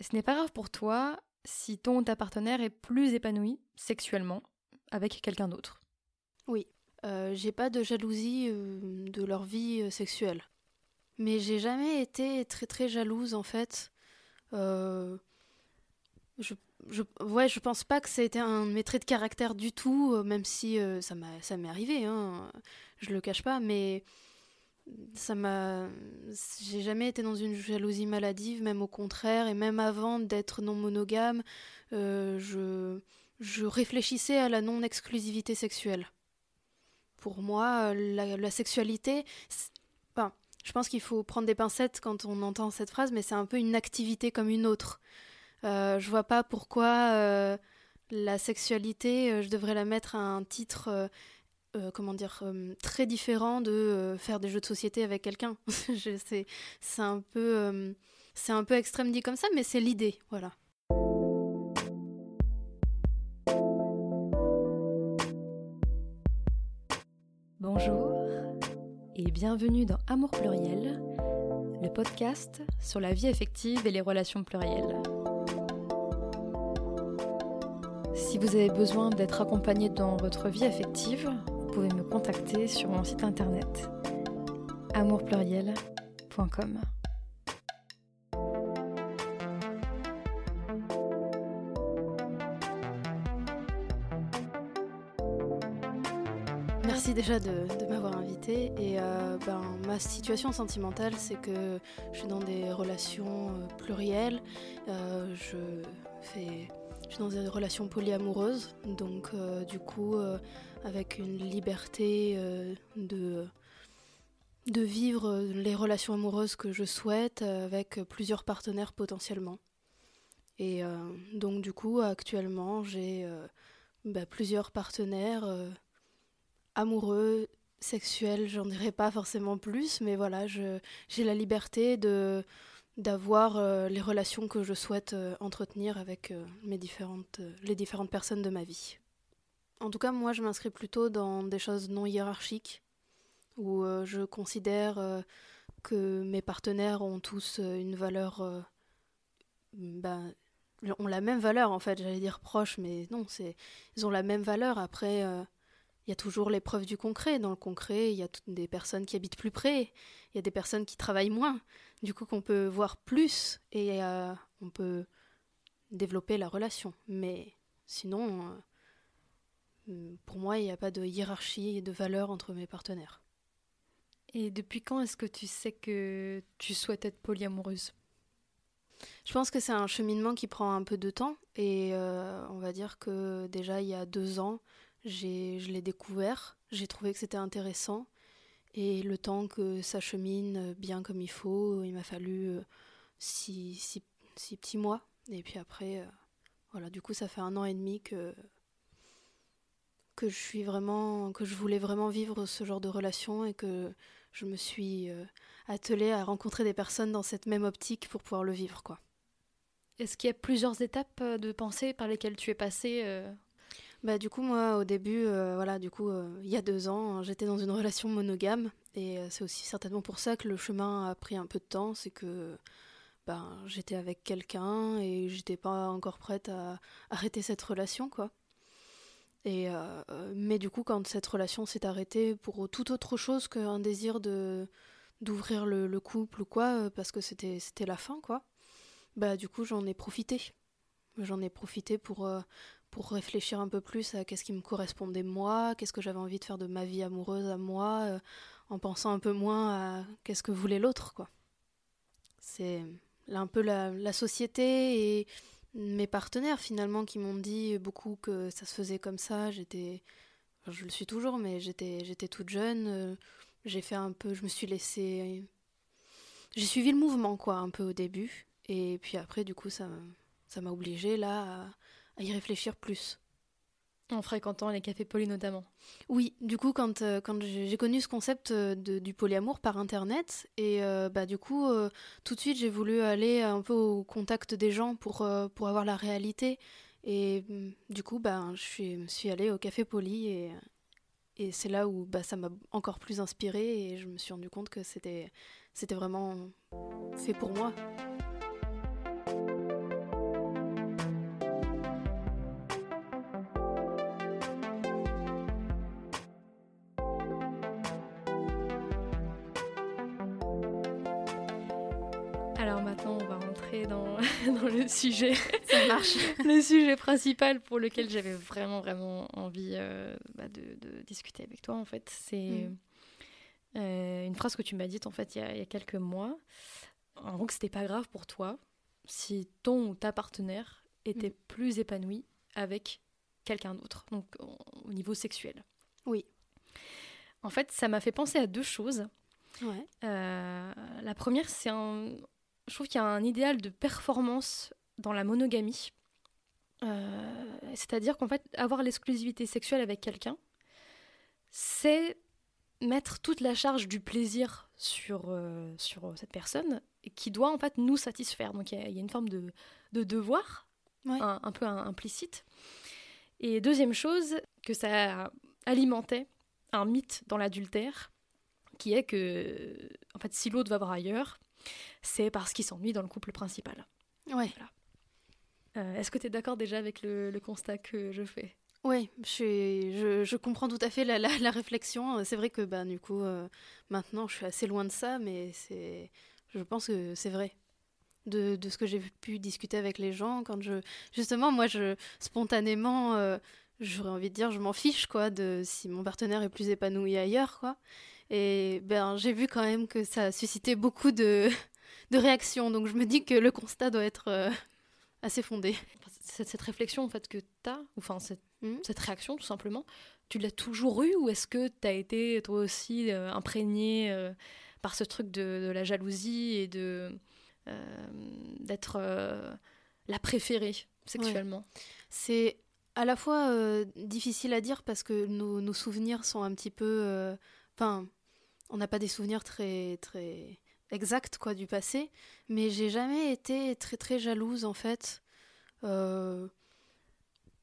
Ce n'est pas grave pour toi si ton ou ta partenaire est plus épanoui sexuellement avec quelqu'un d'autre. Oui, euh, j'ai pas de jalousie euh, de leur vie euh, sexuelle. Mais j'ai jamais été très très jalouse en fait. je, je, ouais, je pense pas que ça a été un de de caractère du tout, même si ça m'est arrivé, hein, je le cache pas, mais ça m'a j'ai jamais été dans une jalousie maladive même au contraire. Et même avant d'être non monogame euh, je je réfléchissais à la non exclusivité sexuelle. Pour moi la, sexualité je pense qu'il faut prendre des pincettes quand on entend cette phrase mais c'est un peu une activité comme une autre. Euh, je vois pas pourquoi euh, la sexualité euh, je devrais la mettre à un titre euh, comment dire, euh, très différent de euh, faire des jeux de société avec quelqu'un. c'est un peu, c'est un peu extrême dit comme ça, mais c'est l'idée, voilà. Bonjour et bienvenue dans Amour pluriel, le podcast sur la vie affective et les relations plurielles. Si vous avez besoin d'être accompagné dans votre vie affective, pouvez me contacter sur mon site internet amourpluriel.com. Merci déjà de, m'avoir invité. Et euh, ben, ma situation sentimentale, c'est que je suis dans des relations euh, plurielles. Euh, je fais je suis dans une relation polyamoureuses, donc du coup avec une liberté euh, de, vivre les relations amoureuses que je souhaite avec plusieurs partenaires potentiellement. Et donc du coup actuellement j'ai bah, plusieurs partenaires amoureux, sexuels, j'en dirais pas forcément plus, mais voilà, j'ai la liberté d'avoir euh, les relations que je souhaite euh, entretenir avec euh, les différentes personnes de ma vie. En tout cas, moi, je m'inscris plutôt dans des choses non hiérarchiques, où je considère que mes partenaires ont tous une valeur, ben, ont la même valeur en fait, j'allais dire proche, mais non, c'est, ils ont la même valeur. Après, il y a toujours l'épreuve du concret. Dans le concret, il y a des personnes qui habitent plus près, il y a des personnes qui travaillent moins, du coup qu'on peut voir plus et euh, on peut développer la relation. Mais sinon, euh, pour moi, il n'y a pas de hiérarchie et de valeur entre mes partenaires. Et depuis quand est-ce que tu sais que tu souhaites être polyamoureuse? Je pense que c'est un cheminement qui prend un peu de temps et euh, on va dire que déjà il y a deux ans, je l'ai découvert, j'ai trouvé que c'était intéressant. Et le temps que ça chemine bien comme il faut, il m'a fallu euh, six, six, six, petits mois. Et puis après, euh, voilà, du coup, ça fait un an et demi que, que je suis vraiment, que je voulais vraiment vivre ce genre de relation et que je me suis euh, attelée à rencontrer des personnes dans cette même optique pour pouvoir le vivre, quoi. Est-ce qu'il y a plusieurs étapes de pensée par lesquelles tu es passée bah du coup moi au début euh, voilà du coup euh, il y a deux ans j'étais dans une relation monogame et euh, c'est aussi certainement pour ça que le chemin a pris un peu de temps c'est que ben j'étais avec quelqu'un et j'étais pas encore prête à arrêter cette relation quoi et mais du coup quand cette relation s'est arrêtée pour tout autre chose qu'un désir d'ouvrir le, le, couple ou quoi parce que c'était la fin quoi bah du coup j'en ai profité j'en ai profité pour pour réfléchir un peu plus à qu'est-ce qui me correspondait moi, qu'est-ce que j'avais envie de faire de ma vie amoureuse à moi, euh, en pensant un peu moins à qu'est-ce que voulait l'autre, quoi. C'est un peu la, société et mes partenaires finalement qui m'ont dit beaucoup que ça se faisait comme ça. J'étais, je le suis toujours, mais j'étais, j'étais toute jeune. Euh, j'ai fait un peu, je me suis laissée, j'ai suivi le mouvement quoi, un peu au début, et puis après du coup ça, ça m'a obligée là à à y réfléchir plus. En fréquentant les cafés poly notamment. Oui, du coup, quand, euh, quand j'ai connu ce concept euh, du polyamour par internet, et euh, bah, du coup, tout de suite, j'ai voulu aller un peu au contact des gens pour, pour avoir la réalité. Et mm, du coup, bah, je suis, me suis allée au café poly, et, et c'est là où bah, ça m'a encore plus inspirée, et je me suis rendu compte que c'était vraiment fait pour moi. Le sujet. Ça marche. le sujet principal pour lequel j'avais vraiment, vraiment envie euh, bah, de, de, discuter avec toi, en fait. C'est mm. euh, une phrase que tu m'as dite, en fait, il y, a, il y a quelques mois. En gros, que c'était pas grave pour toi si ton ou ta partenaire était mm. plus épanoui avec quelqu'un d'autre, donc au niveau sexuel. Oui. En fait, ça m'a fait penser à deux choses. Ouais. Euh, la première, c'est un. Je trouve qu'il y a un idéal de performance dans la monogamie. Euh, C'est-à-dire qu'en fait, avoir l'exclusivité sexuelle avec quelqu'un, c'est mettre toute la charge du plaisir sur, euh, sur cette personne qui doit en fait nous satisfaire. Donc il y, y, a une forme de, de devoir, ouais. un, un, peu un, implicite. Et deuxième chose, que ça alimentait un mythe dans l'adultère, qui est que, en fait, si l'autre va voir ailleurs, c'est parce qu'il s'ennuie dans le couple principal. Ouais. Voilà. Euh, Est-ce que tu es d'accord déjà avec le, constat que je fais? Oui, je, je, comprends tout à fait la, la, réflexion. C'est vrai que bah, du coup, euh, maintenant, je suis assez loin de ça, mais je pense que c'est vrai. De, de, ce que j'ai pu discuter avec les gens, quand je... Justement, moi, je, spontanément, euh, j'aurais envie de dire, je m'en fiche, quoi, de si mon partenaire est plus épanoui ailleurs, quoi. Et ben, j'ai vu quand même que ça a suscité beaucoup de, de réactions. Donc je me dis que le constat doit être euh, assez fondé. Cette, cette, réflexion en fait que tu as, enfin cette, mmh. cette, réaction tout simplement, tu l'as toujours eue ou est-ce que tu as été toi aussi euh, imprégné euh, par ce truc de, de, la jalousie et de d'être euh, la préférée sexuellement? Ouais. C'est à la fois euh, difficile à dire parce que nos, nos, souvenirs sont un petit peu... Enfin, on n'a pas des souvenirs très très exacts quoi du passé, mais j'ai jamais été très très jalouse en fait. Euh,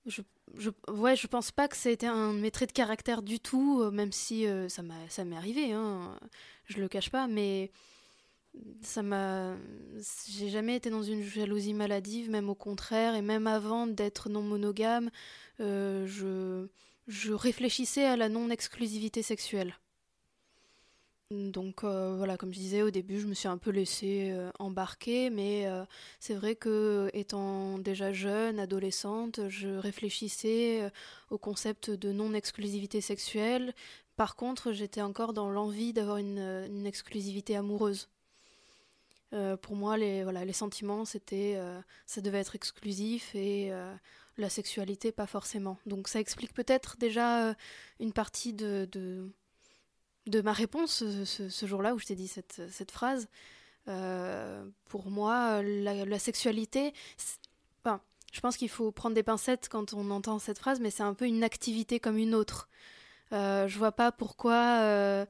je, je, ouais, je pense pas que ça a été un de mes traits de caractère du tout, euh, même si euh, ça m'a ça m'est arrivé, hein, je le cache pas, mais ça m'a j'ai jamais été dans une jalousie maladive, même au contraire, et même avant d'être non monogame, je je réfléchissais à la non exclusivité sexuelle. Donc euh, voilà, comme je disais au début, je me suis un peu laissée euh, embarquer, mais euh, c'est vrai que étant déjà jeune, adolescente, je réfléchissais au concept de non-exclusivité sexuelle. Par contre, j'étais encore dans l'envie d'avoir une, exclusivité amoureuse. Pour moi, les, sentiments, c'était, ça devait être exclusif et la sexualité, pas forcément. Donc ça explique peut-être déjà une partie de de ma réponse ce, jour-là où je t'ai dit cette, phrase. Euh, pour moi, la, sexualité, je pense qu'il faut prendre des pincettes quand on entend cette phrase, mais c'est un peu une activité comme une autre. Euh, je vois pas pourquoi euh,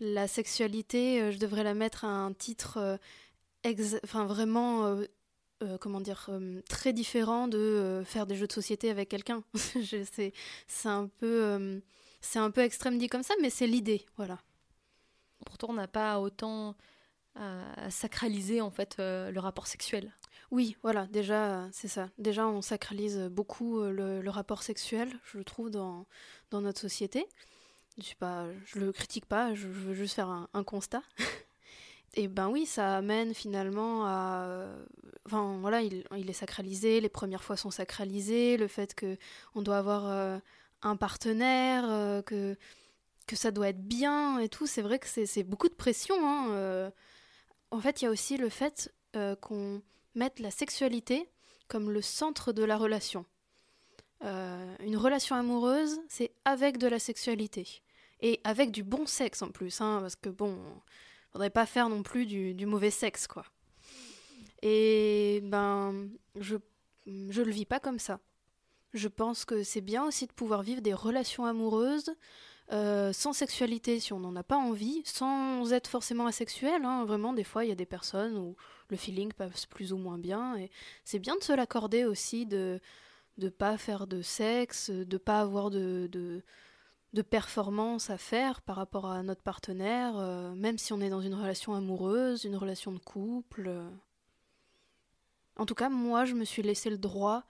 la sexualité, euh, je devrais la mettre à un titre, enfin vraiment, comment dire, très différent de faire des jeux de société avec quelqu'un. c'est un peu c'est un peu extrême dit comme ça, mais c'est l'idée, voilà. Pourtant, on n'a pas autant à sacraliser en fait euh, le rapport sexuel. Oui, voilà, déjà, c'est ça. Déjà, on sacralise beaucoup euh, le, le, rapport sexuel, je le trouve, dans, dans notre société. Je suis pas, je le critique pas, je, je veux juste faire un, un constat. Et ben oui, ça amène finalement à, enfin voilà, il, il, est sacralisé, les premières fois sont sacralisées, le fait que on doit avoir euh, un partenaire, euh, que, que ça doit être bien et tout. C'est vrai que c'est beaucoup de pression. Hein, euh. En fait, il y a aussi le fait euh, qu'on mette la sexualité comme le centre de la relation. une relation amoureuse, c'est avec de la sexualité. Et avec du bon sexe en plus, hein, parce que bon, faudrait pas faire non plus du, du mauvais sexe, quoi. Et ben, je, je le vis pas comme ça. Je pense que c'est bien aussi de pouvoir vivre des relations amoureuses euh, sans sexualité si on n'en a pas envie, sans être forcément asexuel. Hein. Vraiment, des fois, il y a des personnes où le feeling passe plus ou moins bien. Et c'est bien de se l'accorder aussi, de ne pas faire de sexe, de pas avoir de, de, performance à faire par rapport à notre partenaire, euh, même si on est dans une relation amoureuse, une relation de couple. En tout cas, moi, je me suis laissé le droit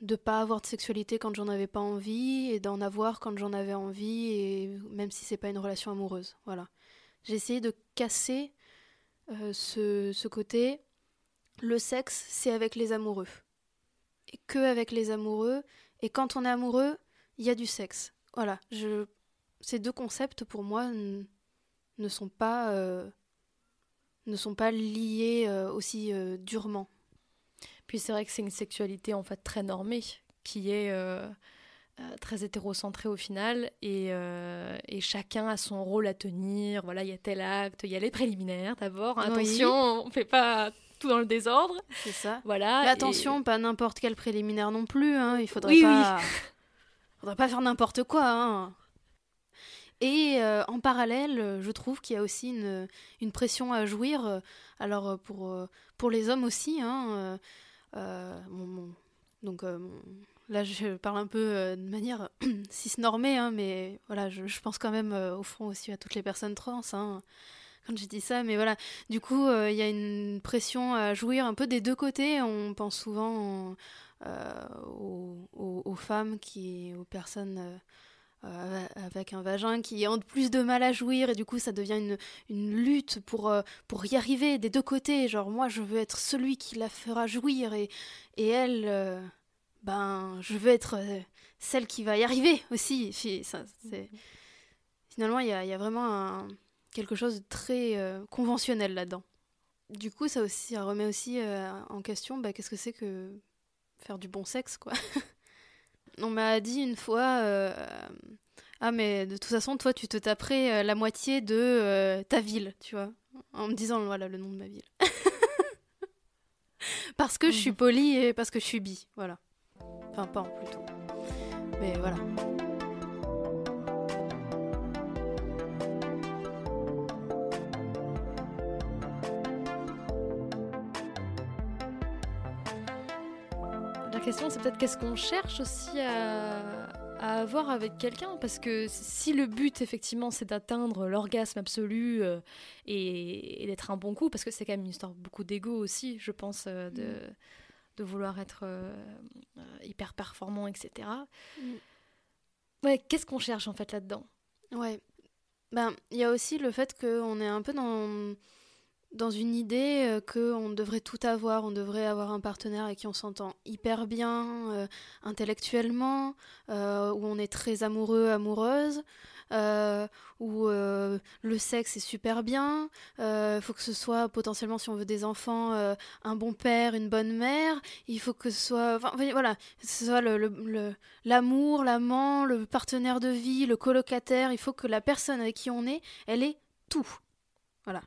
de pas avoir de sexualité quand j'en avais pas envie et d'en avoir quand j'en avais envie et même si c'est pas une relation amoureuse voilà j'ai essayé de casser euh, ce, ce, côté le sexe, c'est avec les amoureux. Et que avec les amoureux. Et quand on est amoureux, il y a du sexe. Voilà, je... ces deux concepts, pour moi, ne sont pas, euh, ne sont pas liés euh, aussi durement. Puis c'est vrai que c'est une sexualité en fait très normée, qui est très hétérocentrée au final, et, et, chacun a son rôle à tenir. Voilà, il y a tel acte, il y a les préliminaires d'abord. Attention, on ne fait pas tout dans le désordre. C'est ça. Voilà. Mais attention, pas n'importe quel préliminaire non plus. Hein. Il faudrait pas. faudrait pas faire n'importe quoi. Hein. Et euh, en parallèle, je trouve qu'il y a aussi une, pression à jouir. Alors pour, pour les hommes aussi. Hein, euh, donc là, je parle un peu euh, de manière cis-normée, hein, mais voilà, je, pense quand même au fond aussi à toutes les personnes trans. Hein quand j'ai dit ça, mais voilà. Du coup, euh, il y a une pression à jouir un peu des deux côtés. On pense souvent euh, aux, femmes, qui, aux personnes euh, avec un vagin qui ont plus de mal à jouir et du coup ça devient une, lutte pour, pour y arriver des deux côtés. Genre moi je veux être celui qui la fera jouir et, et elle, ben je veux être celle qui va y arriver aussi. Ça, Finalement il y a, a vraiment quelque chose de très euh, conventionnel là-dedans. Du coup, ça, aussi, remet aussi euh, en question bah, qu'est-ce que c'est que faire du bon sexe, quoi. On m'a dit une fois euh, Ah, mais de toute façon, toi, tu te taperais la moitié de ta ville, tu vois, en me disant voilà le nom de ma ville. parce que je suis mhm. polie et parce que je suis bi, voilà. Enfin, pas plutôt. Mais voilà. Question, c'est peut-être qu'est-ce qu'on cherche aussi à, avoir avec quelqu'un parce que si le but effectivement c'est d'atteindre l'orgasme absolu euh, et, d'être un bon coup parce que c'est quand même une histoire beaucoup d'ego aussi je pense euh, de, mm. de, vouloir être euh, hyper performant etc mm. ouais qu'est-ce qu'on cherche en fait là-dedans? Ouais ben il y a aussi le fait qu'on est un peu dans dans une idée euh, qu'on devrait tout avoir, on devrait avoir un partenaire avec qui on s'entend hyper bien euh, intellectuellement, euh, où on est très amoureux, amoureuse, où le sexe est super bien, il faut que ce soit potentiellement, si on veut des enfants, un bon père, une bonne mère, il faut que ce soit, enfin, voilà, ce soit l'amour, l'amant, le partenaire de vie, le colocataire, il faut que la personne avec qui on est, elle ait tout. Voilà.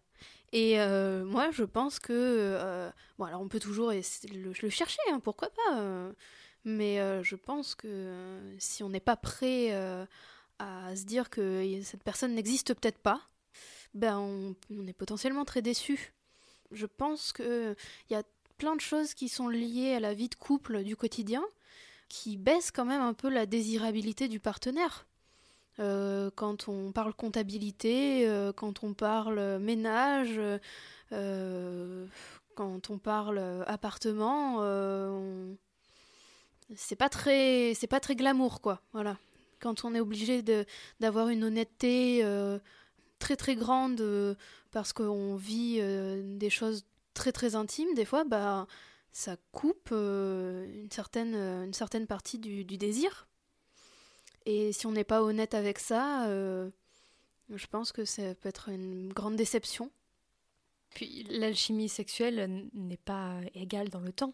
Et euh, moi, je pense que. Euh, bon, alors on peut toujours le, chercher, hein, pourquoi pas. Euh, mais je pense que si on n'est pas prêt à se dire que cette personne n'existe peut-être pas, ben on, on, est potentiellement très déçu. Je pense qu'il y a plein de choses qui sont liées à la vie de couple du quotidien qui baissent quand même un peu la désirabilité du partenaire. Euh, quand on parle comptabilité, euh, quand on parle ménage, euh, quand on parle appartement, c'est pas très, c'est pas très glamour quoi. Voilà. Quand on est obligé d'avoir une honnêteté très très grande parce qu'on vit des choses très très intimes, des fois, bah ça coupe une certaine une certaine partie du désir et si on n'est pas honnête avec ça, euh, je pense que ça peut être une grande déception. Puis l'alchimie sexuelle n'est pas égale dans le temps.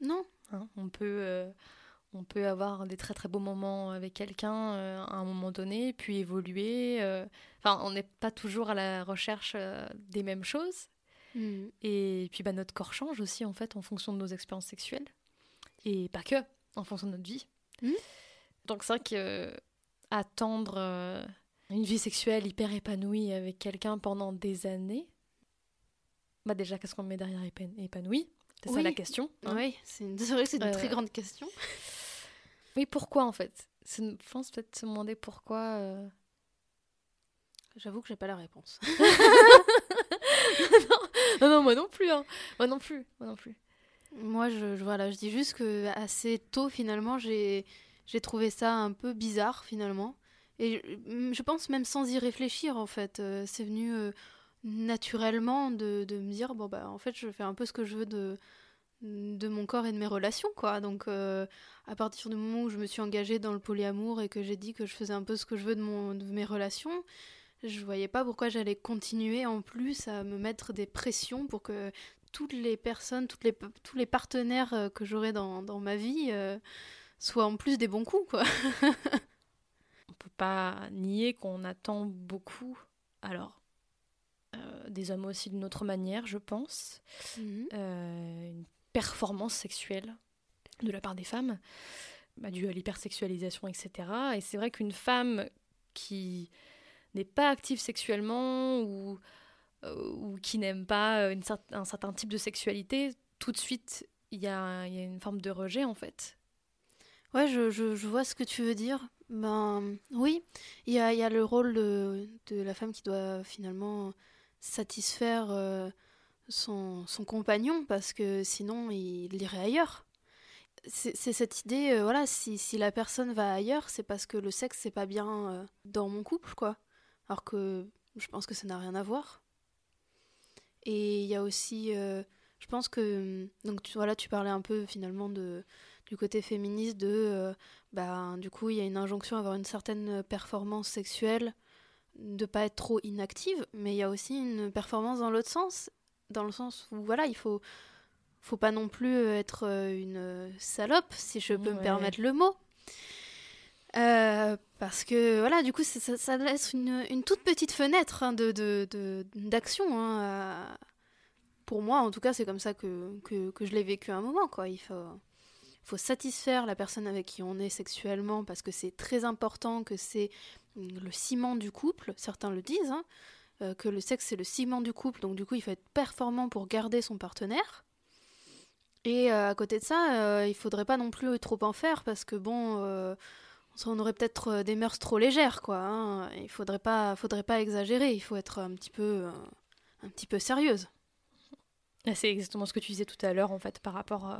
Non. Hein, on peut euh, on peut avoir des très très beaux moments avec quelqu'un euh, à un moment donné, puis évoluer. Enfin, on n'est pas toujours à la recherche des mêmes choses. Mm. Et puis bah, notre corps change aussi en fait en fonction de nos expériences sexuelles. Et pas que, en fonction de notre vie. Mm. Donc c'est vrai que attendre euh, une vie sexuelle hyper épanouie avec quelqu'un pendant des années, bah déjà qu'est-ce qu'on met derrière épanoui? C'est ça la question. Hein? Oui, c'est une, vrai que c'est une très euh, grande question. Oui, pourquoi en fait? Je pense peut-être se demander pourquoi. Euh. J'avoue que j'ai pas la réponse. non, non, moi non plus. Hein. Moi non plus. Moi non plus. Moi, je, voilà, je dis juste que assez tôt, finalement, j'ai j'ai trouvé ça un peu bizarre finalement. Et je, pense même sans y réfléchir en fait. Euh, c'est venu euh, naturellement de, me dire bon bah en fait je fais un peu ce que je veux de de mon corps et de mes relations quoi donc euh, à partir du moment où je me suis engagée dans le polyamour et que j'ai dit que je faisais un peu ce que je veux de mon de mes relations je voyais pas pourquoi j'allais continuer en plus à me mettre des pressions pour que toutes les personnes toutes les tous les partenaires que j'aurai dans, dans, ma vie soient en plus des bons coups quoi on peut pas nier qu'on attend beaucoup alors des hommes aussi d'une autre manière, je pense. Mhm. une performance sexuelle de la part des femmes, bah, due à l'hypersexualisation, etc. Et c'est vrai qu'une femme qui n'est pas active sexuellement ou, euh, ou qui n'aime pas une un certain type de sexualité, tout de suite, il y a, y a, une forme de rejet en fait. Ouais, je, je, vois ce que tu veux dire. Ben oui, il y a, y a, le rôle de, de, la femme qui doit finalement satisfaire euh, son, son, compagnon parce que sinon il irait ailleurs. C'est cette idée, euh, voilà, si, si, la personne va ailleurs, c'est parce que le sexe c'est pas bien euh, dans mon couple, quoi. Alors que je pense que ça n'a rien à voir. Et il y a aussi, je pense que, donc tu, voilà, tu parlais un peu finalement de, du côté féministe de, bah, du coup il y a une injonction à avoir une certaine performance sexuelle de pas être trop inactive, mais il y a aussi une performance dans l'autre sens, dans le sens où voilà, il faut faut pas non plus être euh, une salope, si je peux me permettre le mot. Euh, parce que voilà, du coup, ça, ça laisse une, une, toute petite fenêtre hein, de, de, d'action. Hein, pour moi, en tout cas, c'est comme ça que, que, que je l'ai vécu à un moment. Quoi. Il faut, faut satisfaire la personne avec qui on est sexuellement parce que c'est très important, que c'est le ciment du couple, certains le disent, hein, euh, que le sexe c'est le ciment du couple, donc du coup il faut être performant pour garder son partenaire. Et euh, à côté de ça, euh, il faudrait pas non plus trop en faire parce que bon, on aurait peut-être des mœurs trop légères, quoi. Hein. Il faudrait pas, faudrait pas exagérer, il faut être un petit peu, un petit peu sérieuse. C'est exactement ce que tu disais tout à l'heure en fait par rapport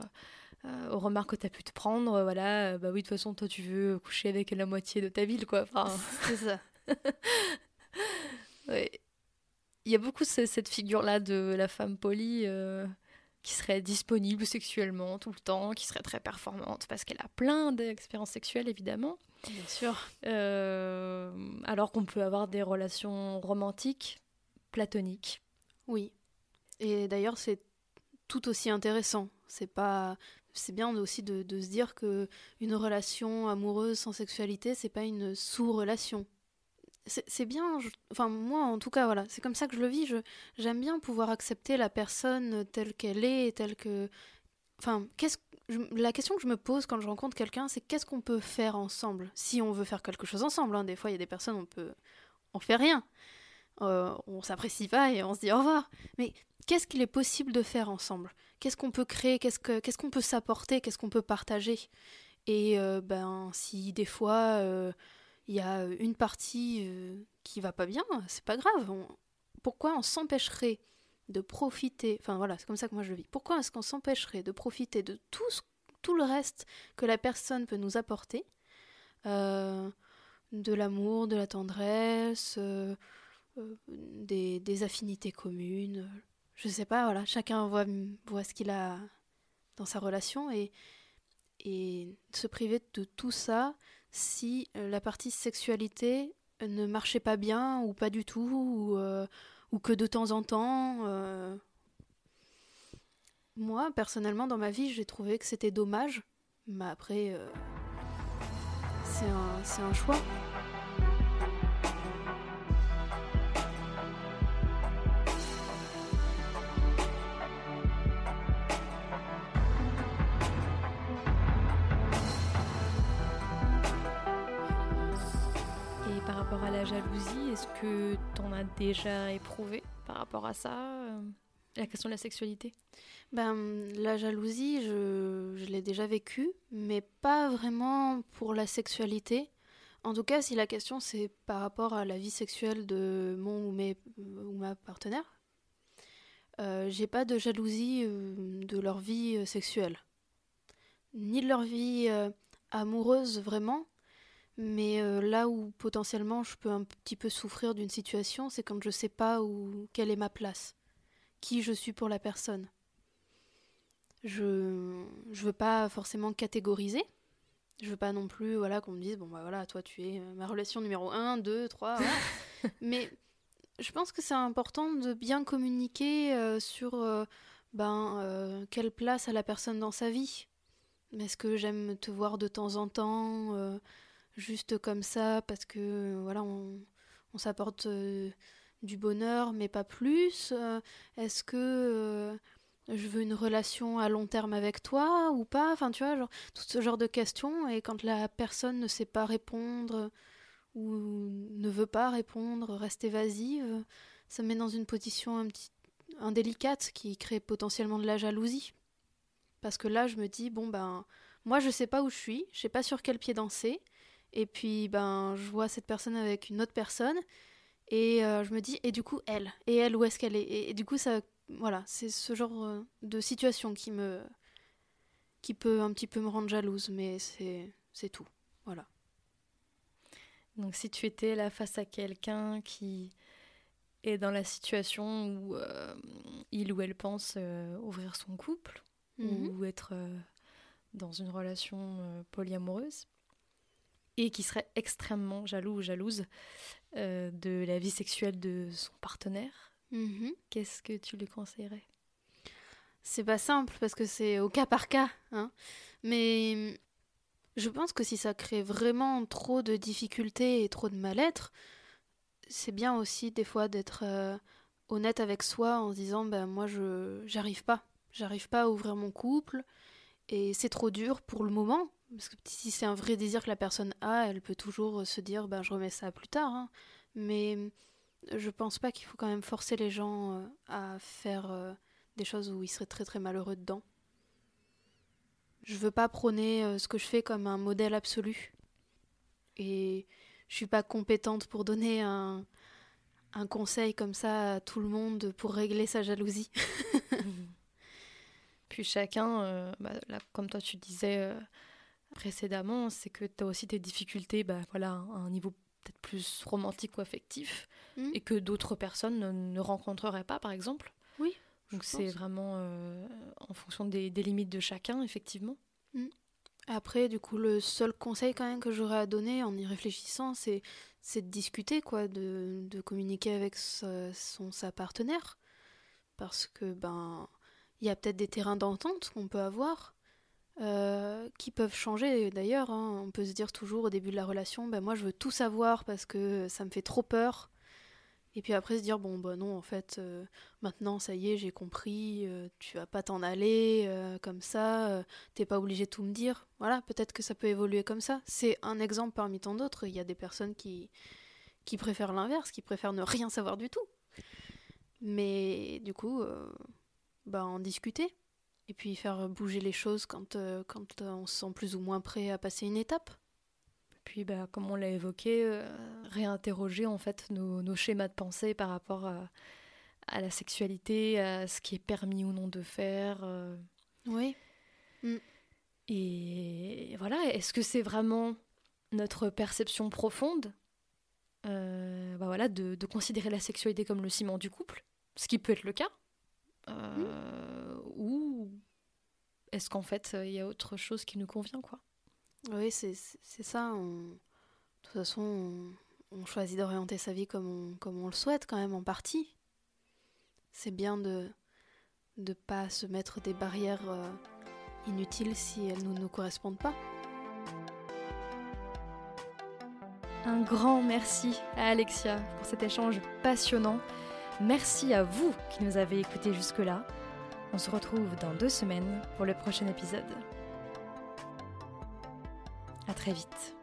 aux remarques que tu as pu te prendre. Voilà, bah oui, de toute façon, toi, tu veux coucher avec la moitié de ta ville, quoi. Enfin... C'est ça. ouais. Il y a beaucoup cette figure-là de la femme polie euh, qui serait disponible sexuellement tout le temps, qui serait très performante parce qu'elle a plein d'expériences sexuelles, évidemment. Bien sûr. Euh, alors qu'on peut avoir des relations romantiques, platoniques. Oui. Et d'ailleurs, c'est tout aussi intéressant. C'est pas c'est bien aussi de, se dire que une relation amoureuse sans sexualité, c'est pas une sous-relation. C'est bien, enfin moi en tout cas voilà, c'est comme ça que je le vis. j'aime bien pouvoir accepter la personne telle qu'elle est, telle que, enfin qu'est-ce la question que je me pose quand je rencontre quelqu'un, c'est qu'est-ce qu'on peut faire ensemble? Si on veut faire quelque chose ensemble, hein. des fois il y a des personnes on peut, on fait rien, euh, on s'apprécie pas et on se dit au revoir. Mais qu'est-ce qu'il est possible de faire ensemble? Qu'est-ce qu'on peut créer? Qu'est-ce qu'on peut s'apporter? Qu'est-ce qu'on peut partager? Et euh, ben, si des fois euh, il y a une partie euh, qui va pas bien, c'est pas grave. Pourquoi on s'empêcherait de profiter? Enfin voilà, c'est comme ça que moi je vis. Pourquoi est-ce qu'on s'empêcherait de profiter de tout, tout le reste que la personne peut nous apporter? De l'amour, de la tendresse, des, des affinités communes, je sais pas, voilà, chacun voit, voit ce qu'il a dans sa relation et, et se priver de tout ça si euh, la partie sexualité ne marchait pas bien ou pas du tout ou, euh, ou que de temps en temps. Euh. Moi, personnellement, dans ma vie, j'ai trouvé que c'était dommage, mais après, c'est un, un choix. La jalousie, est-ce que tu en as déjà éprouvé par rapport à ça euh, La question de la sexualité? Ben, La jalousie, je, je l'ai déjà vécue, mais pas vraiment pour la sexualité. En tout cas, si la question c'est par rapport à la vie sexuelle de mon ou, mes, ou ma partenaire, euh, j'ai pas de jalousie euh, de leur vie sexuelle, ni de leur vie amoureuse vraiment, Mais euh, là où potentiellement je peux un petit peu souffrir d'une situation, c'est quand je sais pas où quelle est ma place, qui je suis pour la personne. Je je veux pas forcément catégoriser. Je veux pas non plus voilà qu'on me dise bon bah voilà toi tu es ma relation numéro 1, 2, 3 Mais je pense que c'est important de bien communiquer euh, sur euh, ben, euh, quelle place a la personne dans sa vie. Est-ce que j'aime te voir de temps en temps, juste comme ça, parce que voilà, on, on s'apporte du bonheur, mais pas plus Est-ce que je veux une relation à long terme avec toi ou pas? Enfin, tu vois, genre, tout ce genre de questions. Et quand la personne ne sait pas répondre, ou ne veut pas répondre, reste évasive, ça met dans une position un petit indélicate qui crée potentiellement de la jalousie. Parce que là, je me dis, bon, ben, moi, je sais pas où je suis, je sais pas sur quel pied danser, et puis, ben, je vois cette personne avec une autre personne, et euh, je me dis, et du coup, elle, et elle, où est-ce qu'elle est, et, du coup, ça, voilà, c'est ce genre euh, de situation qui me, qui peut un petit peu me rendre jalouse, mais c'est, c'est tout, voilà. Donc si tu étais là face à quelqu'un qui est dans la situation où euh, il ou elle pense euh, ouvrir son couple mhm. ou être dans une relation polyamoureuse et qui serait extrêmement jaloux ou jalouse de la vie sexuelle de son partenaire, mhm. qu'est-ce que tu lui conseillerais? C'est pas simple parce que c'est au cas par cas, hein. mais je pense que si ça crée vraiment trop de difficultés et trop de mal-être, c'est bien aussi des fois d'être euh, honnête avec soi en se disant ben moi je j'arrive pas, j'arrive pas à ouvrir mon couple et c'est trop dur pour le moment parce que si c'est un vrai désir que la personne a, elle peut toujours se dire ben je remets ça plus tard hein. mais je pense pas qu'il faut quand même forcer les gens euh, à faire euh, des choses où ils seraient très très malheureux dedans. Je veux pas prôner euh, ce que je fais comme un modèle absolu. Et je suis pas compétente pour donner un, un conseil comme ça à tout le monde pour régler sa jalousie. Puis chacun, euh, bah, comme toi tu disais euh, précédemment, c'est que tu as aussi tes difficultés bah, voilà, à un niveau peut-être plus romantique ou affectif, hmm. et que d'autres personnes ne, rencontreraient pas, par exemple. Oui. Donc c'est vraiment euh, en fonction des, limites de chacun, effectivement. Mm. Après, du coup, le seul conseil quand même que j'aurais à donner en y réfléchissant, c'est de discuter, quoi, de, de communiquer avec son, sa partenaire. Parce que, ben, il y a peut-être des terrains d'entente qu'on peut avoir. Euh, qui peuvent changer d'ailleurs. Hein. On peut se dire toujours au début de la relation, ben moi je veux tout savoir parce que ça me fait trop peur. Et puis après se dire, bon, bah non, en fait, euh, maintenant, ça y est, j'ai compris, euh, tu vas pas t'en aller comme ça, t'es pas obligé de tout me dire. Voilà, peut-être que ça peut évoluer comme ça. C'est un exemple parmi tant d'autres. Il y a des personnes qui, qui préfèrent l'inverse, qui préfèrent ne rien savoir du tout. Mais du coup, bah, en discuter. Et puis faire bouger les choses quand, quand on se sent plus ou moins prêt à passer une étape puis, bah, comme on l'a évoqué, euh, réinterroger en fait nos, schémas de pensée par rapport à, la sexualité, à ce qui est permis ou non de faire. Euh. Oui. Mm. Et voilà, est-ce que c'est vraiment notre perception profonde euh, bah voilà, de, considérer la sexualité comme le ciment du couple, ce qui peut être le cas, mm. Est-ce qu'en fait il y a autre chose qui nous convient quoi? Oui, c'est ça. De toute façon, on, choisit d'orienter sa vie comme on, comme on le souhaite quand même en partie. C'est bien de ne pas se mettre des barrières euh, inutiles si elles ne nous correspondent pas. Un grand merci à Alexia pour cet échange passionnant. Merci à vous qui nous avez écoutés jusque-là. On se retrouve dans deux semaines pour le prochain épisode. À très vite.